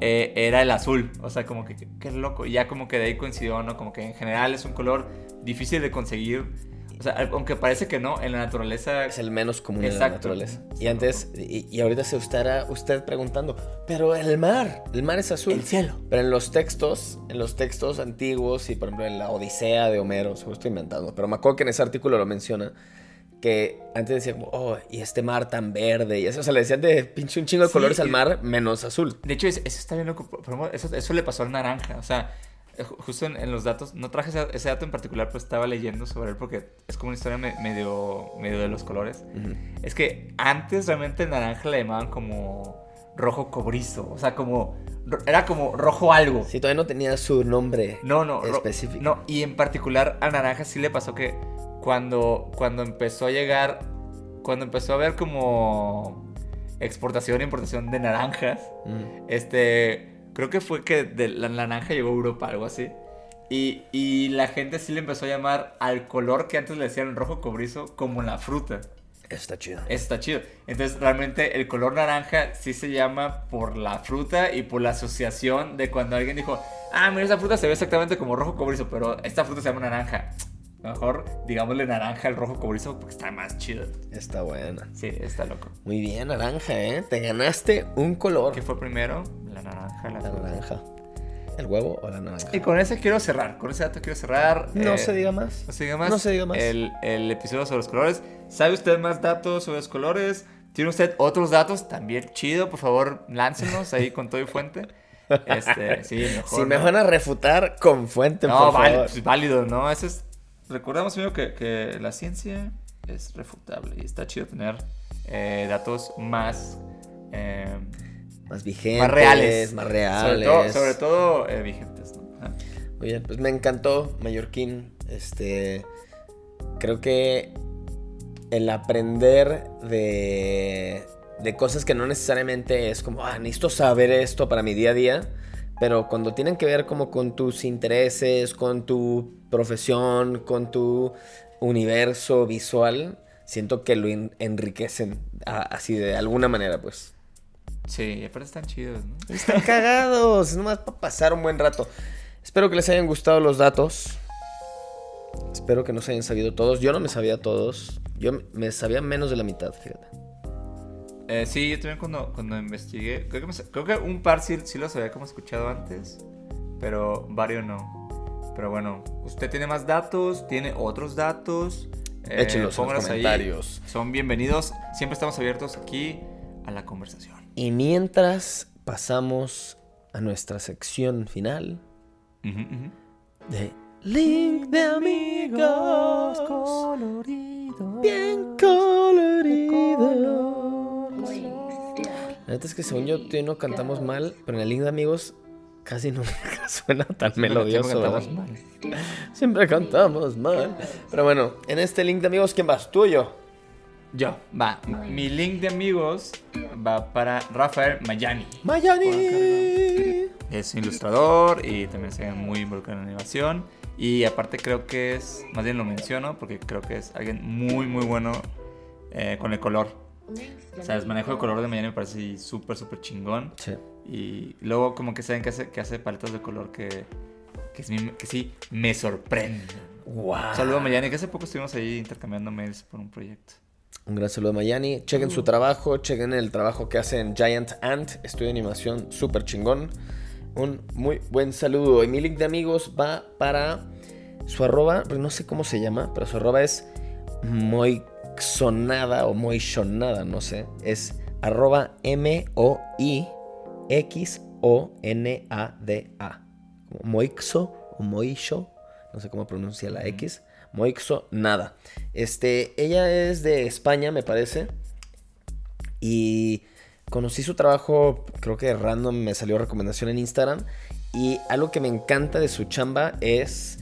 B: eh, era el azul, o sea, como que, qué loco, y ya como que de ahí coincidió, ¿no? Como que en general es un color difícil de conseguir, o sea, aunque parece que no, en la naturaleza
C: Es el menos común en la
B: Exacto.
C: naturaleza. Y antes, y, y ahorita se estará usted preguntando, pero el mar, el mar es azul.
B: El cielo.
C: Pero en los textos, en los textos antiguos y por ejemplo en la Odisea de Homero, se lo estoy inventando, pero me acuerdo que en ese artículo lo menciona, que antes decía como, oh, y este mar tan verde, y eso, o sea, le decían de pinche un chingo de
B: Sí,
C: colores al mar, menos azul.
B: De hecho, es- eso está bien loco. Por ejemplo, eso, eso le pasó al naranja. O sea, justo en, en los datos, no traje ese, ese dato en particular, pero estaba leyendo sobre él porque es como una historia me- medio, medio de los colores. Es que antes realmente el naranja le llamaban como rojo cobrizo. O sea, como. Era como rojo algo.
C: Sí, todavía no tenía su nombre
B: No, no,
C: específico.
B: No, y en particular al naranja sí le pasó que cuando, cuando empezó a llegar, cuando empezó a haber como exportación e importación de naranjas, este, creo que fue que de la naranja llegó a Europa, algo así. Y, y la gente sí le empezó a llamar al color que antes le decían rojo cobrizo como la fruta.
C: Está chido.
B: Está chido. Entonces, realmente el color naranja sí se llama por la fruta y por la asociación de cuando alguien dijo, ah, mira, esa fruta se ve exactamente como rojo cobrizo, pero esta fruta se llama naranja. Mejor digámosle naranja al rojo cobrizo porque está más chido.
C: Está buena.
B: Sí, está loco.
C: Muy bien, naranja, ¿eh? Te ganaste un color.
B: ¿Qué fue primero? La naranja, la
C: La naranja. ¿El huevo o la naranja?
B: Y con ese quiero cerrar. Con ese dato quiero cerrar.
C: No
B: Eh,
C: se diga más.
B: No se diga más.
C: No se diga más.
B: El, el episodio sobre los colores. ¿Sabe usted más datos sobre los colores? ¿Tiene usted otros datos? También chido. Por favor, láncenos ahí con todo y fuente. Este, sí, mejor.
C: Si me
B: ¿no?
C: van a refutar con fuente,
B: No,
C: por
B: vale,
C: favor.
B: pues, válido, ¿no? Ese es... Recordamos, amigo, que, que la ciencia es refutable. Y está chido tener eh, datos más... eh,
C: Más vigentes,
B: más reales.
C: Más
B: Sobre
C: reales.
B: todo, sobre todo eh, vigentes.
C: Muy bien, pues me encantó Mallorquín. Este. Creo que el aprender de, de cosas que no necesariamente es como, ah, necesito saber esto para mi día a día. Pero cuando tienen que ver como con tus intereses, con tu profesión, con tu universo visual, siento que lo en- enriquecen a- así de alguna manera, pues.
B: Sí, aparte están chidos, ¿no?
C: Están cagados, es nomás para pasar un buen rato. Espero que les hayan gustado los datos. Espero que no se hayan sabido todos. Yo no me sabía todos. Yo me sabía menos de la mitad, fíjate.
B: Eh, sí, yo también cuando, cuando investigué, creo que, me sa- creo que un par sí, sí los había como escuchado antes, pero varios no. Pero bueno, usted tiene más datos, tiene otros datos. eh,
C: Échenlos en los
B: póngalos ahí.
C: comentarios.
B: Son bienvenidos. Siempre estamos abiertos aquí a la conversación.
C: Y mientras pasamos a nuestra sección final
B: ujú.
C: de Link de amigos bien colorido. La neta es que según yo, tú y no cantamos mal, pero en el Link de amigos casi nunca suena tan melodioso.
B: Siempre
C: ¿verdad?
B: cantamos mal.
C: Siempre cantamos mal. Pero bueno, en este link de amigos, ¿quién vas? ¿Tú o yo?
B: Yo, va. Mi link de amigos va para Rafael Mayani.
C: Mayani.
B: Es ilustrador y también se ve muy involucrado en animación. Y aparte creo que es, más bien lo menciono porque creo que es alguien muy muy bueno eh, con el color. O sea, el manejo de color de Mayani me parece súper súper chingón.
C: Sí.
B: Y luego como que saben que hace, que hace paletas de color que, que, sí, que sí me sorprenden.
C: Wow.
B: Saludo a Mayani, que hace poco estuvimos ahí intercambiando mails por un proyecto.
C: Un gran saludo a Mayani. Chequen su trabajo, chequen el trabajo que hace en Giant Ant, estudio de animación súper chingón. Un muy buen saludo. Y mi link de amigos va para su arroba, no sé cómo se llama, pero su arroba es moixonada o moixonada, no sé. Es arroba M-O-I-X-O-N-A-D-A. Moixo o Moixo, no sé cómo pronuncia la X. Moixo Nada. Este, ella es de España, me parece. Y conocí su trabajo, creo que random me salió recomendación en Instagram. Y algo que me encanta de su chamba es,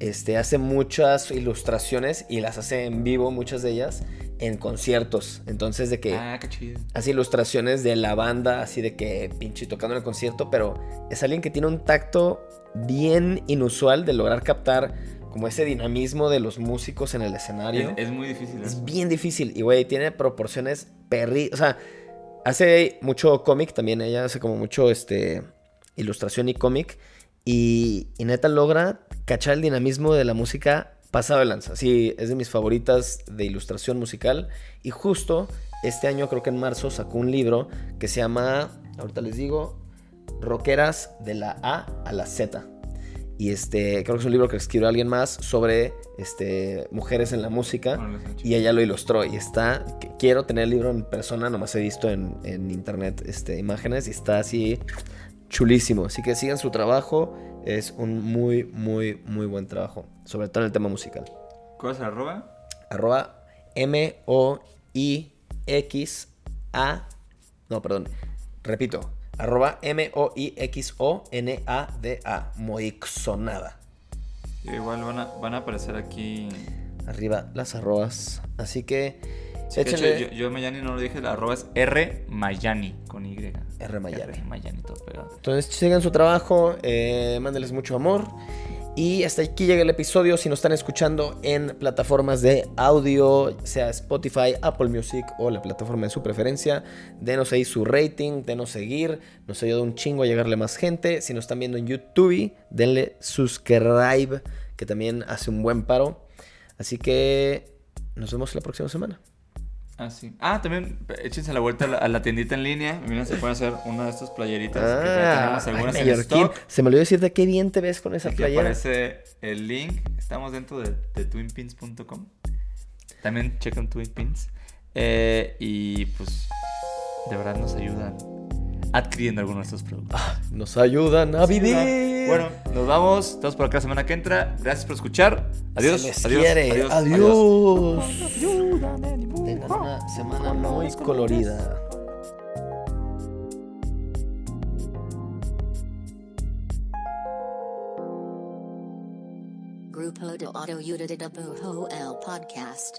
C: este, hace muchas ilustraciones y las hace en vivo, muchas de ellas, en conciertos. Entonces de que...
B: Ah, qué chido.
C: Hace ilustraciones de la banda, así de que pinche tocando en el concierto, pero es alguien que tiene un tacto bien inusual de lograr captar como ese dinamismo de los músicos en el escenario.
B: Es, es muy difícil. ¿eh?
C: Es bien difícil. Y, güey, tiene proporciones perri... O sea, hace mucho cómic también. Ella hace como mucho, este... Ilustración y cómic. Y, y neta logra cachar el dinamismo de la música pasado de lanza. Sí, es de mis favoritas de ilustración musical. Y justo este año, creo que en marzo, sacó un libro que se llama... Ahorita les digo... Rockeras de la A a la Z. Y este, creo que es un libro que escribió alguien más sobre este, mujeres en la música. Y ella lo ilustró. Y está. Quiero tener el libro en persona, nomás he visto en, en internet este, imágenes. Y está así chulísimo. Así que sigan su trabajo. Es un muy, muy, muy buen trabajo. Sobre todo en el tema musical.
B: ¿Cuál es arroba?
C: Arroba M-O-I-X-A. No, perdón. Repito. Arroba M-O-I-X-O-N-A-D-A. Moixonada.
B: Igual van a, van a aparecer aquí.
C: Arriba las arrobas. Así que
B: de hecho,
C: échenle
B: yo, yo Mayani no lo dije, la arroba es R Mayani con Y.
C: R Mayani.
B: R Mayani todo pegado.
C: Entonces sigan su trabajo, eh, mándenles mucho amor. Y hasta aquí llega el episodio. Si nos están escuchando en plataformas de audio, sea Spotify, Apple Music o la plataforma de su preferencia, denos ahí su rating, denos seguir. Nos ayuda un chingo a llegarle más gente. Si nos están viendo en YouTube, denle subscribe, que también hace un buen paro. Así que nos vemos la próxima semana.
B: Ah, sí. Ah, también échense la vuelta a la, a la tiendita en línea. Miren, se pueden hacer una de estas playeritas. que ya tenemos
C: Ah,
B: algunas
C: ay,
B: en stock.
C: Se me olvidó decirte qué bien te ves con esa
B: Aquí
C: playera.
B: aparece el link. Estamos dentro de, de twinpins.com. También chequen twinpins. Eh, y pues, de verdad nos ayudan adquiriendo algunos de estos productos.
C: Nos ayudan a vivir.
B: Bueno, nos vamos. Todos por acá la semana que entra. Gracias por escuchar. Adiós.
C: Se les
B: adiós,
C: quiere.
B: adiós,
C: Adiós. Tengan una semana muy colorida.
A: Grupo de Autoyuda de Bujo el Podcast.